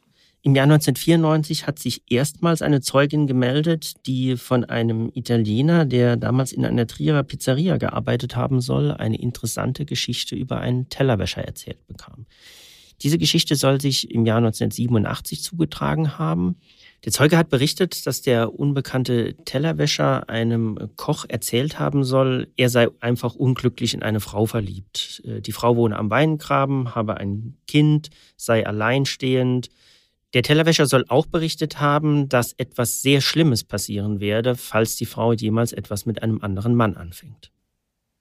Im Jahr 1994 hat sich erstmals eine Zeugin gemeldet, die von einem Italiener, der damals in einer Trierer Pizzeria gearbeitet haben soll, eine interessante Geschichte über einen Tellerwäscher erzählt bekam. Diese Geschichte soll sich im Jahr 1987 zugetragen haben. Der Zeuge hat berichtet, dass der unbekannte Tellerwäscher einem Koch erzählt haben soll, er sei einfach unglücklich in eine Frau verliebt. Äh, die Frau wohne am Weingraben, habe ein Kind, sei alleinstehend. Der Tellerwäscher soll auch berichtet haben, dass etwas sehr Schlimmes passieren werde, falls die Frau jemals etwas mit einem anderen Mann anfängt.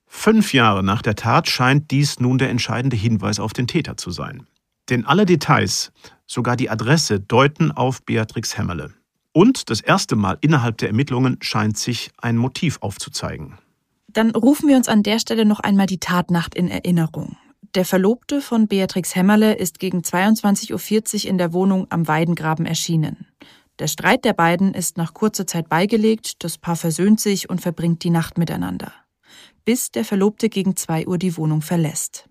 Fünf Jahre nach der Tat scheint dies nun der entscheidende Hinweis auf den Täter zu sein. Denn alle Details, sogar die Adresse, deuten auf Beatrix Hämmerle. Und das erste Mal innerhalb der Ermittlungen scheint sich ein Motiv aufzuzeigen. Dann rufen wir uns an der Stelle noch einmal die Tatnacht in Erinnerung. Der Verlobte von Beatrix Hämmerle ist gegen 22.40 Uhr in der Wohnung am Weidengraben erschienen. Der Streit der beiden ist nach kurzer Zeit beigelegt, das Paar versöhnt sich und verbringt die Nacht miteinander. Bis der Verlobte gegen 2 Uhr die Wohnung verlässt.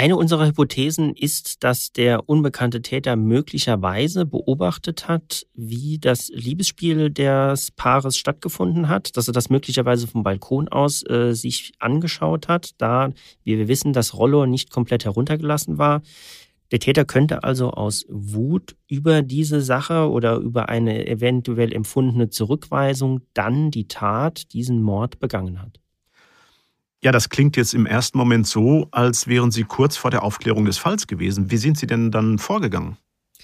Eine unserer Hypothesen ist, dass der unbekannte Täter möglicherweise beobachtet hat, wie das Liebesspiel des Paares stattgefunden hat, dass er das möglicherweise vom Balkon aus äh, sich angeschaut hat, da, wie wir wissen, das Rollo nicht komplett heruntergelassen war. Der Täter könnte also aus Wut über diese Sache oder über eine eventuell empfundene Zurückweisung dann die Tat, diesen Mord begangen hat. Ja, das klingt jetzt im ersten Moment so, als wären Sie kurz vor der Aufklärung des Falls gewesen. Wie sind Sie denn dann vorgegangen?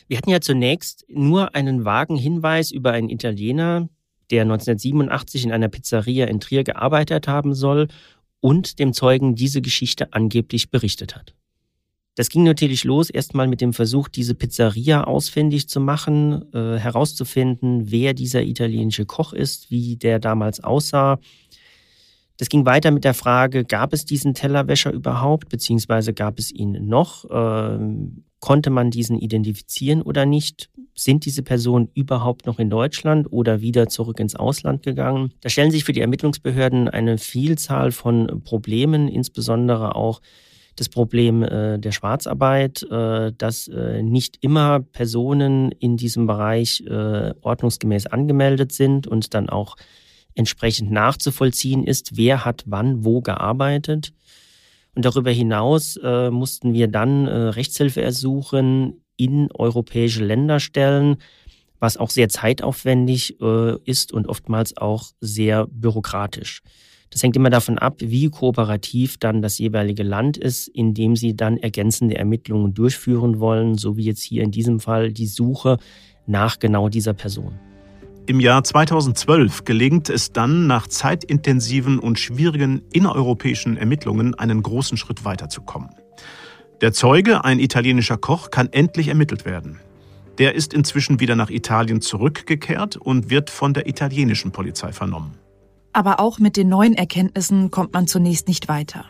Wir hatten ja zunächst nur einen vagen Hinweis über einen Italiener, der 1987 in einer Pizzeria in Trier gearbeitet haben soll und dem Zeugen diese Geschichte angeblich berichtet hat. Das ging natürlich los erstmal mit dem Versuch, diese Pizzeria ausfindig zu machen, äh, herauszufinden, wer dieser italienische Koch ist, wie der damals aussah. Das ging weiter mit der Frage, gab es diesen Tellerwäscher überhaupt, beziehungsweise gab es ihn noch? Ähm, konnte man diesen identifizieren oder nicht? Sind diese Personen überhaupt noch in Deutschland oder wieder zurück ins Ausland gegangen? Da stellen sich für die Ermittlungsbehörden eine Vielzahl von Problemen, insbesondere auch das Problem äh, der Schwarzarbeit, äh, dass äh, nicht immer Personen in diesem Bereich äh, ordnungsgemäß angemeldet sind und dann auch entsprechend nachzuvollziehen ist, wer hat wann wo gearbeitet. Und darüber hinaus äh, mussten wir dann äh, Rechtshilfe ersuchen, in europäische Länder stellen, was auch sehr zeitaufwendig äh, ist und oftmals auch sehr bürokratisch. Das hängt immer davon ab, wie kooperativ dann das jeweilige Land ist, in dem sie dann ergänzende Ermittlungen durchführen wollen, so wie jetzt hier in diesem Fall die Suche nach genau dieser Person. Im Jahr 2012 gelingt es dann, nach zeitintensiven und schwierigen innereuropäischen Ermittlungen einen großen Schritt weiterzukommen. Der Zeuge, ein italienischer Koch, kann endlich ermittelt werden. Der ist inzwischen wieder nach Italien zurückgekehrt und wird von der italienischen Polizei vernommen. Aber auch mit den neuen Erkenntnissen kommt man zunächst nicht weiter.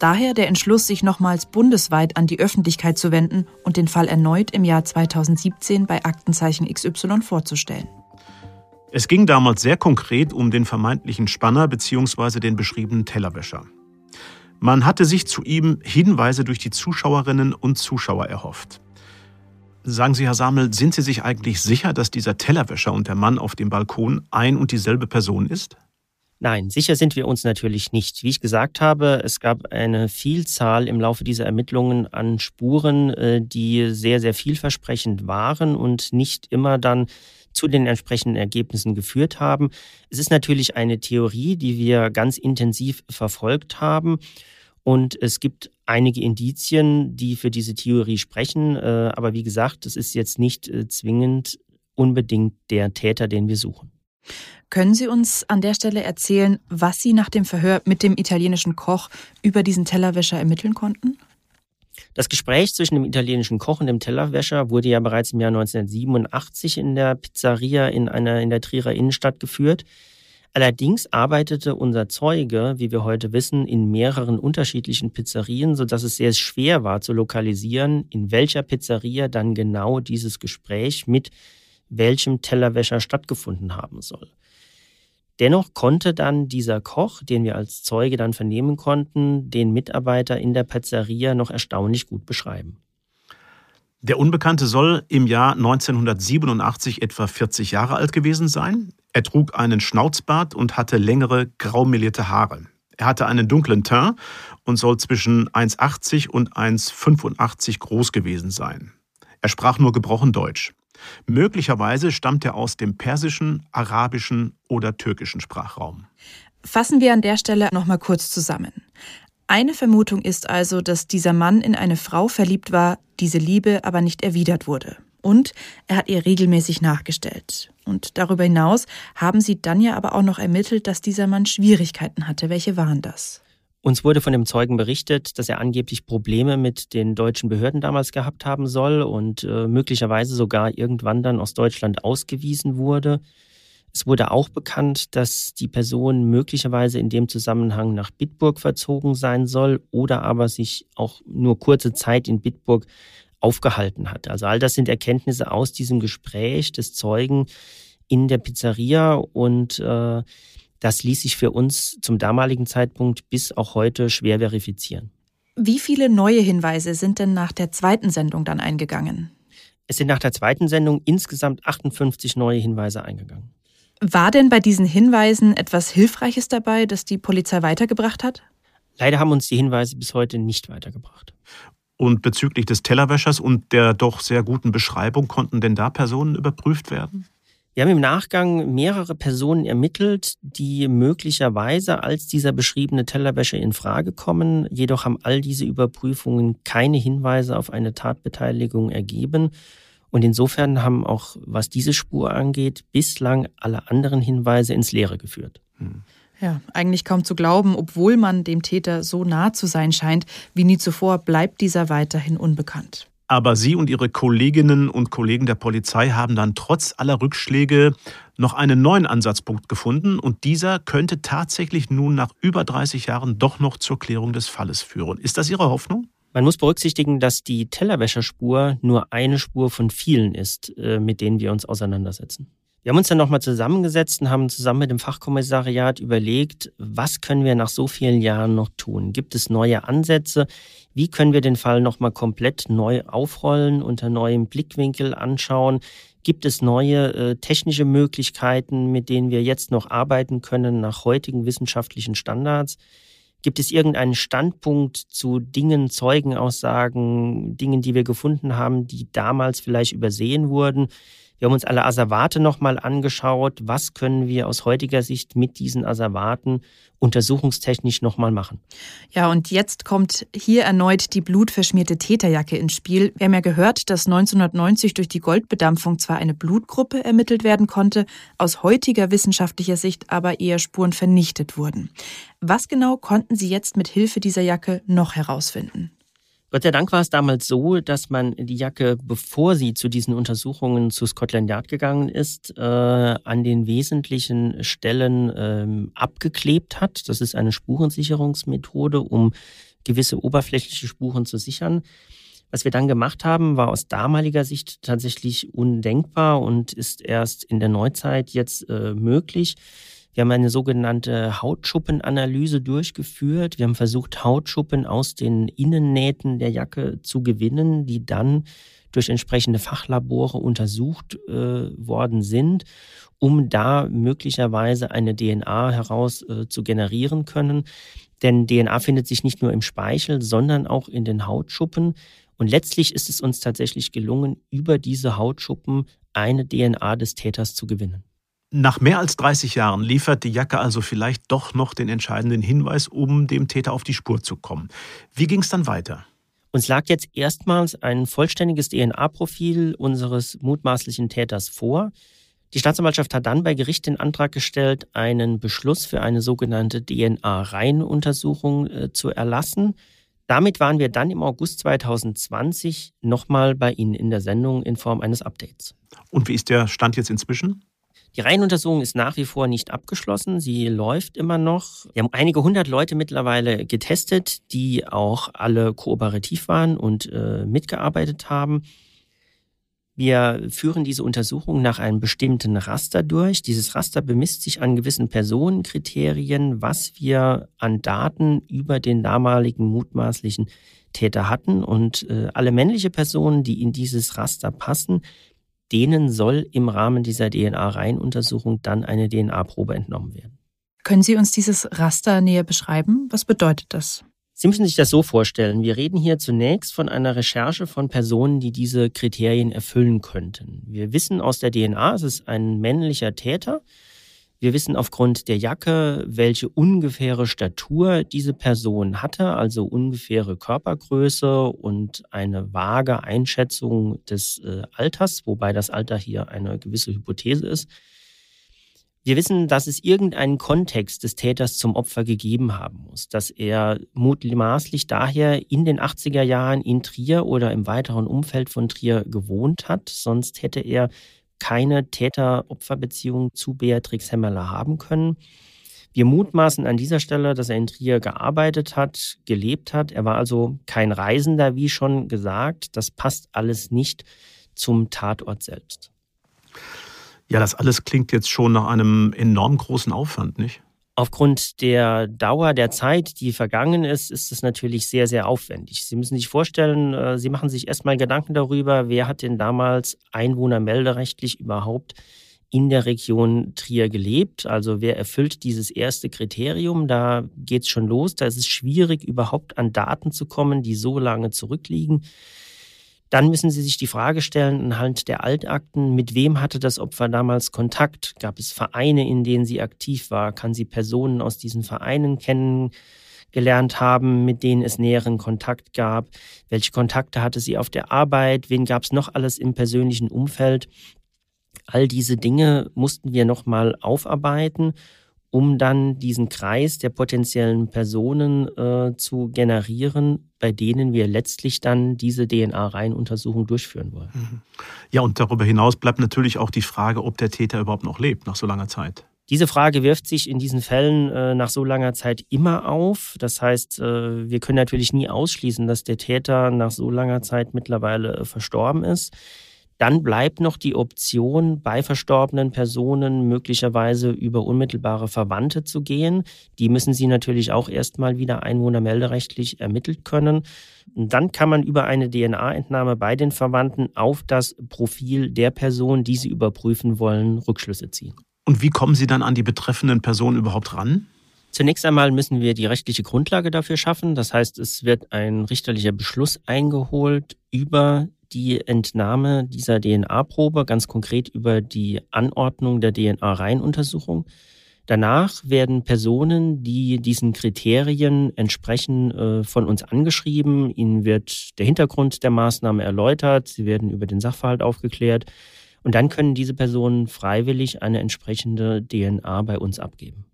Daher der Entschluss, sich nochmals bundesweit an die Öffentlichkeit zu wenden und den Fall erneut im Jahr 2017 bei Aktenzeichen XY vorzustellen. Es ging damals sehr konkret um den vermeintlichen Spanner bzw. den beschriebenen Tellerwäscher. Man hatte sich zu ihm Hinweise durch die Zuschauerinnen und Zuschauer erhofft. Sagen Sie, Herr Samel, sind Sie sich eigentlich sicher, dass dieser Tellerwäscher und der Mann auf dem Balkon ein und dieselbe Person ist? Nein, sicher sind wir uns natürlich nicht. Wie ich gesagt habe, es gab eine Vielzahl im Laufe dieser Ermittlungen an Spuren, äh, die sehr, sehr vielversprechend waren und nicht immer dann zu den entsprechenden Ergebnissen geführt haben. Es ist natürlich eine Theorie, die wir ganz intensiv verfolgt haben. Und es gibt einige Indizien, die für diese Theorie sprechen. Äh, aber wie gesagt, es ist jetzt nicht äh, zwingend unbedingt der Täter, den wir suchen. Können Sie uns an der Stelle erzählen, was Sie nach dem Verhör mit dem italienischen Koch über diesen Tellerwäscher ermitteln konnten? Das Gespräch zwischen dem italienischen Koch und dem Tellerwäscher wurde ja bereits im Jahr 1987 in der Pizzeria in einer in der Trierer Innenstadt geführt. Allerdings arbeitete unser Zeuge, wie wir heute wissen, in mehreren unterschiedlichen Pizzerien, sodass es sehr schwer war zu lokalisieren, in welcher Pizzeria dann genau dieses Gespräch mit welchem Tellerwäscher stattgefunden haben soll. Dennoch konnte dann dieser Koch, den wir als Zeuge dann vernehmen konnten, den Mitarbeiter in der Pizzeria noch erstaunlich gut beschreiben. Der Unbekannte soll im Jahr 1987 etwa 40 Jahre alt gewesen sein. Er trug einen Schnauzbart und hatte längere, graumelierte Haare. Er hatte einen dunklen Teint und soll zwischen 1,80 und 1,85 groß gewesen sein. Er sprach nur gebrochen Deutsch. Möglicherweise stammt er aus dem persischen, arabischen oder türkischen Sprachraum. Fassen wir an der Stelle nochmal kurz zusammen. Eine Vermutung ist also, dass dieser Mann in eine Frau verliebt war, diese Liebe aber nicht erwidert wurde. Und er hat ihr regelmäßig nachgestellt. Und darüber hinaus haben sie dann ja aber auch noch ermittelt, dass dieser Mann Schwierigkeiten hatte. Welche waren das? Uns wurde von dem Zeugen berichtet, dass er angeblich Probleme mit den deutschen Behörden damals gehabt haben soll und äh, möglicherweise sogar irgendwann dann aus Deutschland ausgewiesen wurde. Es wurde auch bekannt, dass die Person möglicherweise in dem Zusammenhang nach Bitburg verzogen sein soll oder aber sich auch nur kurze Zeit in Bitburg aufgehalten hat. Also all das sind Erkenntnisse aus diesem Gespräch des Zeugen in der Pizzeria und äh, das ließ sich für uns zum damaligen Zeitpunkt bis auch heute schwer verifizieren. Wie viele neue Hinweise sind denn nach der zweiten Sendung dann eingegangen? Es sind nach der zweiten Sendung insgesamt 58 neue Hinweise eingegangen. War denn bei diesen Hinweisen etwas Hilfreiches dabei, das die Polizei weitergebracht hat? Leider haben uns die Hinweise bis heute nicht weitergebracht. Und bezüglich des Tellerwäschers und der doch sehr guten Beschreibung, konnten denn da Personen überprüft werden? Wir haben im Nachgang mehrere Personen ermittelt, die möglicherweise als dieser beschriebene Tellerwäscher in Frage kommen. Jedoch haben all diese Überprüfungen keine Hinweise auf eine Tatbeteiligung ergeben. Und insofern haben auch, was diese Spur angeht, bislang alle anderen Hinweise ins Leere geführt. Hm. Ja, eigentlich kaum zu glauben, obwohl man dem Täter so nah zu sein scheint wie nie zuvor, bleibt dieser weiterhin unbekannt. Aber Sie und Ihre Kolleginnen und Kollegen der Polizei haben dann trotz aller Rückschläge noch einen neuen Ansatzpunkt gefunden und dieser könnte tatsächlich nun nach über 30 Jahren doch noch zur Klärung des Falles führen. Ist das Ihre Hoffnung? Man muss berücksichtigen, dass die Tellerwäscherspur nur eine Spur von vielen ist, äh, mit denen wir uns auseinandersetzen. Wir haben uns dann nochmal zusammengesetzt und haben zusammen mit dem Fachkommissariat überlegt, was können wir nach so vielen Jahren noch tun? Gibt es neue Ansätze? Wie können wir den Fall nochmal komplett neu aufrollen, unter neuem Blickwinkel anschauen? Gibt es neue äh, technische Möglichkeiten, mit denen wir jetzt noch arbeiten können nach heutigen wissenschaftlichen Standards? Gibt es irgendeinen Standpunkt zu Dingen, Zeugenaussagen, Dingen, die wir gefunden haben, die damals vielleicht übersehen wurden? Wir haben uns alle Asservate nochmal angeschaut. Was können wir aus heutiger Sicht mit diesen Asservaten untersuchungstechnisch nochmal machen? Ja, und jetzt kommt hier erneut die blutverschmierte Täterjacke ins Spiel. Wir haben ja gehört, dass 1990 durch die Goldbedampfung zwar eine Blutgruppe ermittelt werden konnte, aus heutiger wissenschaftlicher Sicht aber eher Spuren vernichtet wurden. Was genau konnten Sie jetzt mit Hilfe dieser Jacke noch herausfinden? Gott sei Dank war es damals so, dass man die Jacke, bevor sie zu diesen Untersuchungen zu Scotland Yard gegangen ist, äh, an den wesentlichen Stellen ähm, abgeklebt hat. Das ist eine Spurensicherungsmethode, um gewisse oberflächliche Spuren zu sichern. Was wir dann gemacht haben, war aus damaliger Sicht tatsächlich undenkbar und ist erst in der Neuzeit jetzt äh, möglich. Wir haben eine sogenannte Hautschuppenanalyse durchgeführt. Wir haben versucht, Hautschuppen aus den Innennähten der Jacke zu gewinnen, die dann durch entsprechende Fachlabore untersucht äh, worden sind, um da möglicherweise eine DNA heraus äh, zu generieren können. Denn DNA findet sich nicht nur im Speichel, sondern auch in den Hautschuppen. Und letztlich ist es uns tatsächlich gelungen, über diese Hautschuppen eine DNA des Täters zu gewinnen. Nach mehr als 30 Jahren liefert die Jacke also vielleicht doch noch den entscheidenden Hinweis, um dem Täter auf die Spur zu kommen. Wie ging es dann weiter? Uns lag jetzt erstmals ein vollständiges DNA-Profil unseres mutmaßlichen Täters vor. Die Staatsanwaltschaft hat dann bei Gericht den Antrag gestellt, einen Beschluss für eine sogenannte DNA-Reihenuntersuchung äh, zu erlassen. Damit waren wir dann im August 2020 nochmal bei Ihnen in der Sendung in Form eines Updates. Und wie ist der Stand jetzt inzwischen? Die Reihenuntersuchung ist nach wie vor nicht abgeschlossen. Sie läuft immer noch. Wir haben einige hundert Leute mittlerweile getestet, die auch alle kooperativ waren und äh, mitgearbeitet haben. Wir führen diese Untersuchung nach einem bestimmten Raster durch. Dieses Raster bemisst sich an gewissen Personenkriterien, was wir an Daten über den damaligen mutmaßlichen Täter hatten. Und äh, alle männliche Personen, die in dieses Raster passen, denen soll im Rahmen dieser DNA-Reihenuntersuchung dann eine DNA-Probe entnommen werden. Können Sie uns dieses Raster näher beschreiben? Was bedeutet das? Sie müssen sich das so vorstellen. Wir reden hier zunächst von einer Recherche von Personen, die diese Kriterien erfüllen könnten. Wir wissen aus der DNA, es ist ein männlicher Täter. Wir wissen aufgrund der Jacke, welche ungefähre Statur diese Person hatte, also ungefähre Körpergröße und eine vage Einschätzung des äh, Alters, wobei das Alter hier eine gewisse Hypothese ist. Wir wissen, dass es irgendeinen Kontext des Täters zum Opfer gegeben haben muss, dass er mutmaßlich daher in den 80er Jahren in Trier oder im weiteren Umfeld von Trier gewohnt hat, sonst hätte er keine Täter-Opfer-Beziehung zu Beatrix Hemmerler haben können. Wir mutmaßen an dieser Stelle, dass er in Trier gearbeitet hat, gelebt hat. Er war also kein Reisender, wie schon gesagt. Das passt alles nicht zum Tatort selbst. Ja, das alles klingt jetzt schon nach einem enorm großen Aufwand, nicht? Aufgrund der Dauer der Zeit, die vergangen ist, ist es natürlich sehr, sehr aufwendig. Sie müssen sich vorstellen, äh, Sie machen sich erstmal Gedanken darüber, wer hat denn damals einwohnermelderechtlich überhaupt in der Region Trier gelebt. Also wer erfüllt dieses erste Kriterium? Da geht es schon los. Da ist es schwierig, überhaupt an Daten zu kommen, die so lange zurückliegen. Dann müssen Sie sich die Frage stellen, anhand der Altakten, mit wem hatte das Opfer damals Kontakt? Gab es Vereine, in denen sie aktiv war? Kann sie Personen aus diesen Vereinen kennengelernt haben, mit denen es näheren Kontakt gab? Welche Kontakte hatte sie auf der Arbeit? Wen gab es noch alles im persönlichen Umfeld? All diese Dinge mussten wir nochmal aufarbeiten um dann diesen Kreis der potenziellen Personen äh, zu generieren, bei denen wir letztlich dann diese DNA-Reihenuntersuchung durchführen wollen. Mhm. Ja, und darüber hinaus bleibt natürlich auch die Frage, ob der Täter überhaupt noch lebt nach so langer Zeit. Diese Frage wirft sich in diesen Fällen äh, nach so langer Zeit immer auf. Das heißt, äh, wir können natürlich nie ausschließen, dass der Täter nach so langer Zeit mittlerweile äh, verstorben ist. Dann bleibt noch die Option, bei verstorbenen Personen möglicherweise über unmittelbare Verwandte zu gehen. Die müssen Sie natürlich auch erstmal wieder einwohnermelderechtlich ermittelt können. Und dann kann man über eine DNA-Entnahme bei den Verwandten auf das Profil der Person, die Sie überprüfen wollen, Rückschlüsse ziehen. Und wie kommen Sie dann an die betreffenden Personen überhaupt ran? Zunächst einmal müssen wir die rechtliche Grundlage dafür schaffen. Das heißt, es wird ein richterlicher Beschluss eingeholt über die Entnahme dieser DNA-Probe, ganz konkret über die Anordnung der DNA-Reihenuntersuchung. Danach werden Personen, die diesen Kriterien entsprechen, äh, von uns angeschrieben. Ihnen wird der Hintergrund der Maßnahme erläutert. Sie werden über den Sachverhalt aufgeklärt. Und dann können diese Personen freiwillig eine entsprechende DNA bei uns abgeben.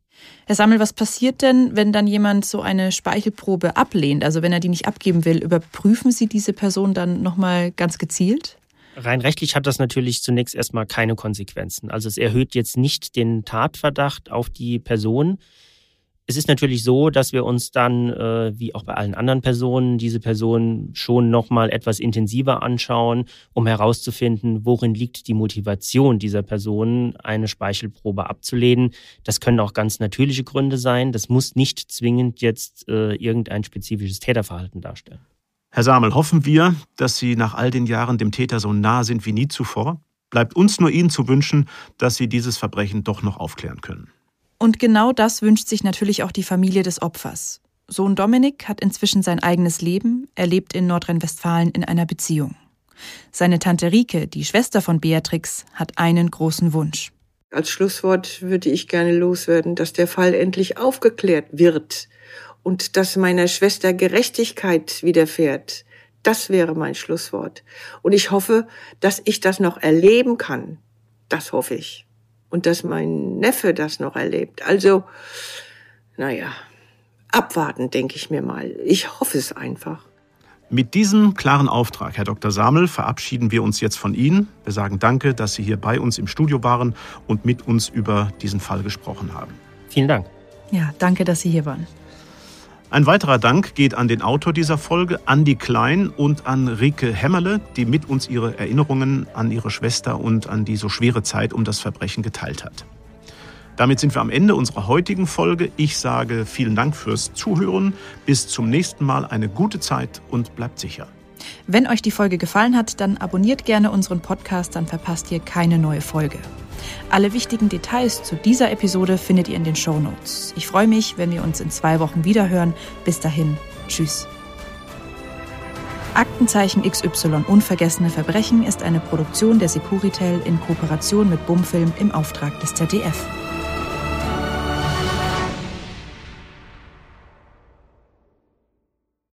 Herr Sammel, was passiert denn, wenn dann jemand so eine Speichelprobe ablehnt? Also wenn er die nicht abgeben will, überprüfen Sie diese Person dann nochmal ganz gezielt? Rein rechtlich hat das natürlich zunächst erstmal keine Konsequenzen. Also es erhöht jetzt nicht den Tatverdacht auf die Person. Es ist natürlich so, dass wir uns dann, äh, wie auch bei allen anderen Personen, diese Person schon nochmal etwas intensiver anschauen, um herauszufinden, worin liegt die Motivation dieser Person, eine Speichelprobe abzulehnen. Das können auch ganz natürliche Gründe sein. Das muss nicht zwingend jetzt äh, irgendein spezifisches Täterverhalten darstellen. Herr Samel, hoffen wir, dass Sie nach all den Jahren dem Täter so nah sind wie nie zuvor? Bleibt uns nur Ihnen zu wünschen, dass Sie dieses Verbrechen doch noch aufklären können. Und genau das wünscht sich natürlich auch die Familie des Opfers. Sohn Dominik hat inzwischen sein eigenes Leben, er lebt in Nordrhein-Westfalen in einer Beziehung. Seine Tante Rike, die Schwester von Beatrix, hat einen großen Wunsch. Als Schlusswort würde ich gerne loswerden, dass der Fall endlich aufgeklärt wird und dass meiner Schwester Gerechtigkeit widerfährt. Das wäre mein Schlusswort. Und ich hoffe, dass ich das noch erleben kann. Das hoffe ich und dass mein Neffe das noch erlebt. Also, naja, abwarten, denke ich mir mal. Ich hoffe es einfach. Mit diesem klaren Auftrag, Herr Dr. Samel, verabschieden wir uns jetzt von Ihnen. Wir sagen Danke, dass Sie hier bei uns im Studio waren und mit uns über diesen Fall gesprochen haben. Vielen Dank. Ja, danke, dass Sie hier waren. Ein weiterer Dank geht an den Autor dieser Folge, Andy Klein und an Rike Hämmerle, die mit uns ihre Erinnerungen an ihre Schwester und an die so schwere Zeit um das Verbrechen geteilt hat. Damit sind wir am Ende unserer heutigen Folge. Ich sage vielen Dank fürs Zuhören. Bis zum nächsten Mal eine gute Zeit und bleibt sicher. Wenn euch die Folge gefallen hat, dann abonniert gerne unseren Podcast, dann verpasst ihr keine neue Folge. Alle wichtigen Details zu dieser Episode findet ihr in den Show Notes. Ich freue mich, wenn wir uns in zwei Wochen wiederhören. Bis dahin, tschüss. Aktenzeichen XY Unvergessene Verbrechen ist eine Produktion der Securitel in Kooperation mit Bumfilm im Auftrag des ZDF.